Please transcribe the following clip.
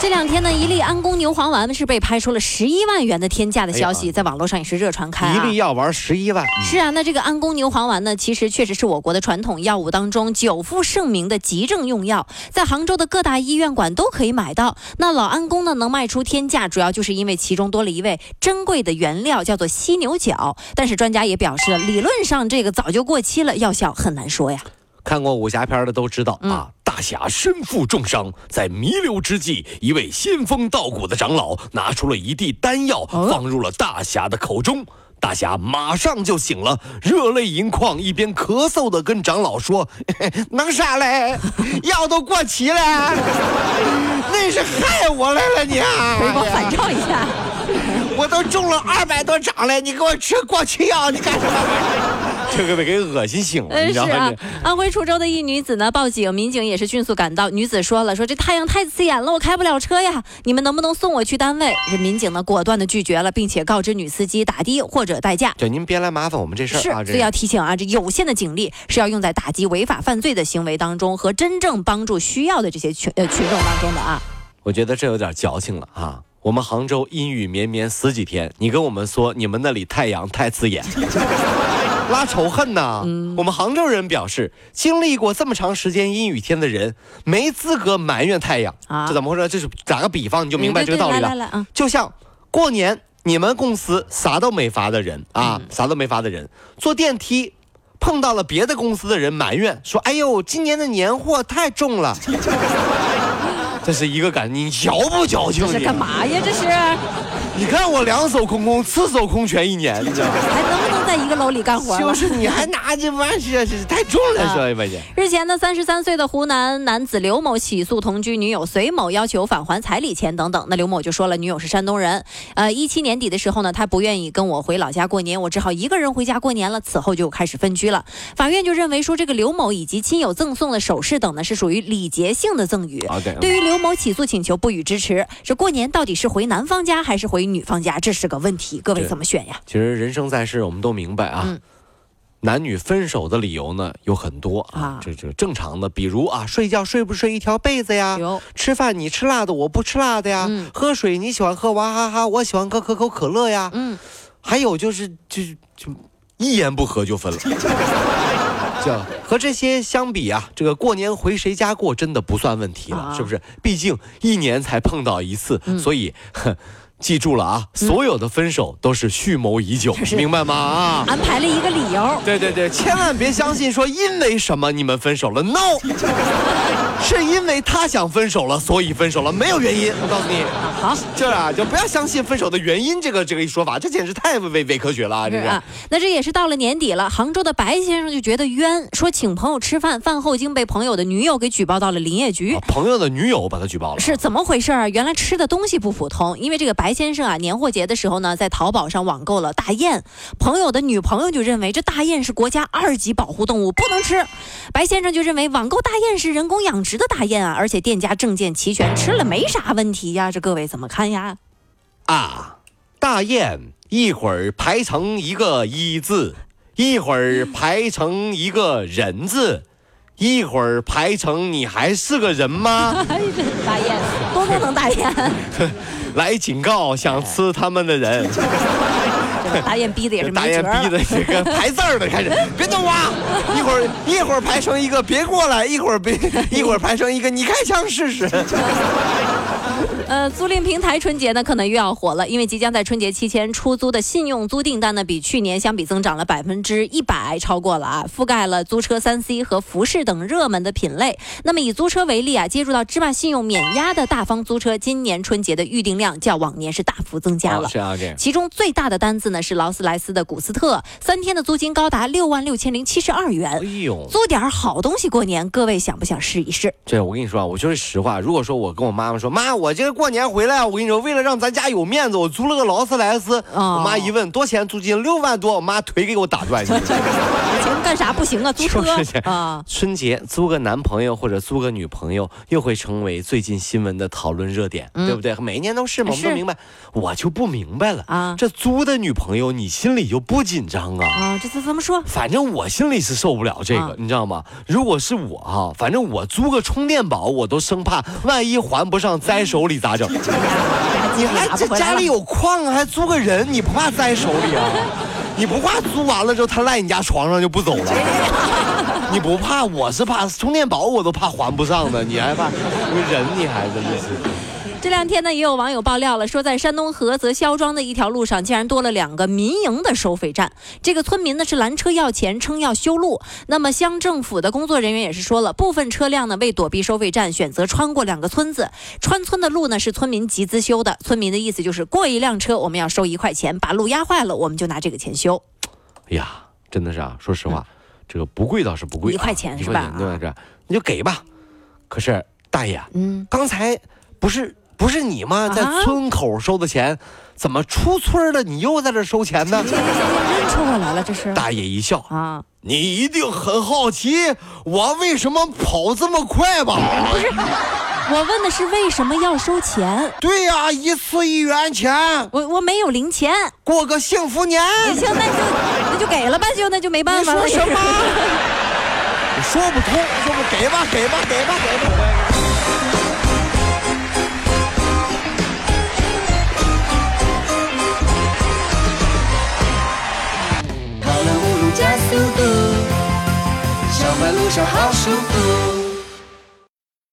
这两天呢，一粒安宫牛黄丸是被拍出了十一万元的天价的消息，哎在网络上也是热传开、啊。一粒药丸十一万，是啊，那这个安宫牛黄丸呢，其实确实是我国的传统药物当中久负盛名的急症用药，在杭州的各大医院馆都可以买到。那老安宫呢，能卖出天价，主要就是因为其中多了一味珍贵的原料，叫做犀牛角。但是专家也表示了，理论上这个早就过期了，药效很难说呀。看过武侠片的都知道嗯啊，大侠身负重伤，在弥留之际，一位仙风道骨的长老拿出了一地丹药，哦放入了大侠的口中。大侠马上就醒了，热泪盈眶，一边咳嗽的跟长老说：“ 能啥嘞？药都过期了，那是害我来了你啊！回光返照一下。我都中了二百多掌了，你给我吃过期药，你干什么？这个被给恶心醒了，你知道吗？啊，安徽滁州的一女子呢报警，民警也是迅速赶到。女子说了，说这太阳太刺眼了，我开不了车呀，你们能不能送我去单位？这民警呢果断的拒绝了，并且告知女司机打的或者代驾。就您别来麻烦我们这事儿所以要提醒啊，这有限的警力是要用在打击违法犯罪的行为当中，和真正帮助需要的这些群呃群众当中的啊。我觉得这有点矫情了啊！我们杭州阴雨绵绵十几天，你跟我们说你们那里太阳太刺眼，拉仇恨呐！嗯我们杭州人表示，经历过这么长时间阴雨天的人，没资格埋怨太阳啊这怎么回事？这是打个比方你就明白嗯这个道理了。就像过年你们公司啥都没发的人嗯啊，啥都没发的人，坐电梯碰到了别的公司的人埋怨说：“哎呦，今年的年货太重了。”这是一个感，你矫不矫情这是你？干嘛呀？这是你看我两手空空，赤手空拳一年，你知道吗？还能在一个楼里干活？就是你还拿这玩意儿，是太重了，啊说一百姐。日前呢，三十三岁的湖南男子刘某起诉同居女友隋某，要求返还彩礼钱等等。那刘某就说了，女友是山东人，呃，一七年底的时候呢，他不愿意跟我回老家过年，我只好一个人回家过年了。此后就开始分居了。法院就认为说，这个刘某以及亲友赠送的首饰等呢，是属于礼节性的赠与。对于刘某起诉请求不予支持，这过年到底是回男方家还是回女方家，这是个问题，各位怎么选呀？其实人生在世，我们都明白啊。嗯男女分手的理由呢有很多啊啊，这这正常的，比如啊，睡觉睡不睡一条被子呀，有吃饭你吃辣的我不吃辣的呀，嗯喝水你喜欢喝娃哈哈，我喜欢喝可口可乐呀，嗯，还有就是就就一言不合就分了。这和这些相比啊，这个过年回谁家过真的不算问题了，啊是不是？毕竟一年才碰到一次，嗯所以。哼记住了啊，所有的分手都是蓄谋已久，明白吗？啊，安排了一个理由。对对对，千万别相信说因为什么你们分手了，no，是因为他想分手了，所以分手了，没有原因。我告诉你，好。这啊就不要相信分手的原因这个这个一说法，这简直太伪伪科学了啊！这是。啊，那这也是到了年底了，杭州的白先生就觉得冤，说请朋友吃饭，饭后竟被朋友的女友给举报到了林业局啊。朋友的女友把他举报了，是怎么回事啊？原来吃的东西不普通，因为这个白先生啊，年货节的时候呢，在淘宝上网购了大雁，朋友的女朋友就认为这大雁是国家二级保护动物，不能吃。白先生就认为网购大雁是人工养殖的大雁啊，而且店家证件齐全，吃了没啥问题呀。这各位怎么看呀？啊，大雁一会儿排成一个一字，一会儿排成一个人字，一会儿排成你还是个人吗？大雁多不能大雁，来警告想吃他们的人。这大雁逼的也是大雁逼的这个排字儿的开始，别动我，一会儿一会儿排成一个别过来，一会儿别一会儿排成一个你开枪试试。呃，租赁平台春节呢可能又要火了，因为即将在春节期间出租的信用租订单呢，比去年相比增长了百分之一百，超过了啊，覆盖了租车、三 C 和服饰等热门的品类。那么以租车为例啊，接入到芝麻信用免押的大方租车，今年春节的预订量较往年是大幅增加了。是啊，这样。其中最大的单子呢是劳斯莱斯的古斯特，三天的租金高达六万六千零七十二哎元。呦，租点好东西过年，各位想不想试一试？这我跟你说啊，我就是实话，如果说我跟我妈妈说，妈，我这个过年回来，我跟你说，为了让咱家有面子，我租了个劳斯莱斯。哦我妈一问多少钱租金，六万多，我妈腿给我打断去干啥不行啊？租车就是啊，春节租个男朋友或者租个女朋友，又会成为最近新闻的讨论热点，对不对？每一年都是嘛，我们都明白。我就不明白了啊这租的女朋友，你心里就不紧张啊？啊，这这怎么说？反正我心里是受不了这个，啊你知道吗？如果是我哈、反正我租个充电宝，我都生怕万一还不上栽手里咋整？你还这家里有矿啊，还租个人，你不怕栽手里啊？你不怕租完了之后他赖你家床上就不走了？你不怕？我是怕充电宝，我都怕还不上的，你还怕？你人你还真的是。这两天呢，也有网友爆料了，说在山东菏泽肖庄的一条路上，竟然多了两个民营的收费站。这个村民呢是拦车要钱，称要修路。那么乡政府的工作人员也是说了，部分车辆呢为躲避收费站，选择穿过两个村子。穿村的路呢是村民集资修的，村民的意思就是过一辆车我们要收一块钱，把路压坏了我们就拿这个钱修。哎呀，真的是啊，说实话，这个不贵倒是不贵啊，一块钱一是吧对吧？这你就给吧。可是大爷，嗯，刚才不是不是你吗？在啊村口收的钱，怎么出村了你又在这收钱呢？认出我来了，这是大爷一笑，啊。你一定很好奇我为什么跑这么快吧？不是我问的是为什么要收钱？对呀、一次一元钱，我我没有零钱。过个幸福年。行，那就那就给了吧，就那就没办法了。你说什么？你说不通，说不给吧，给吧，给吧，给吧。好舒服。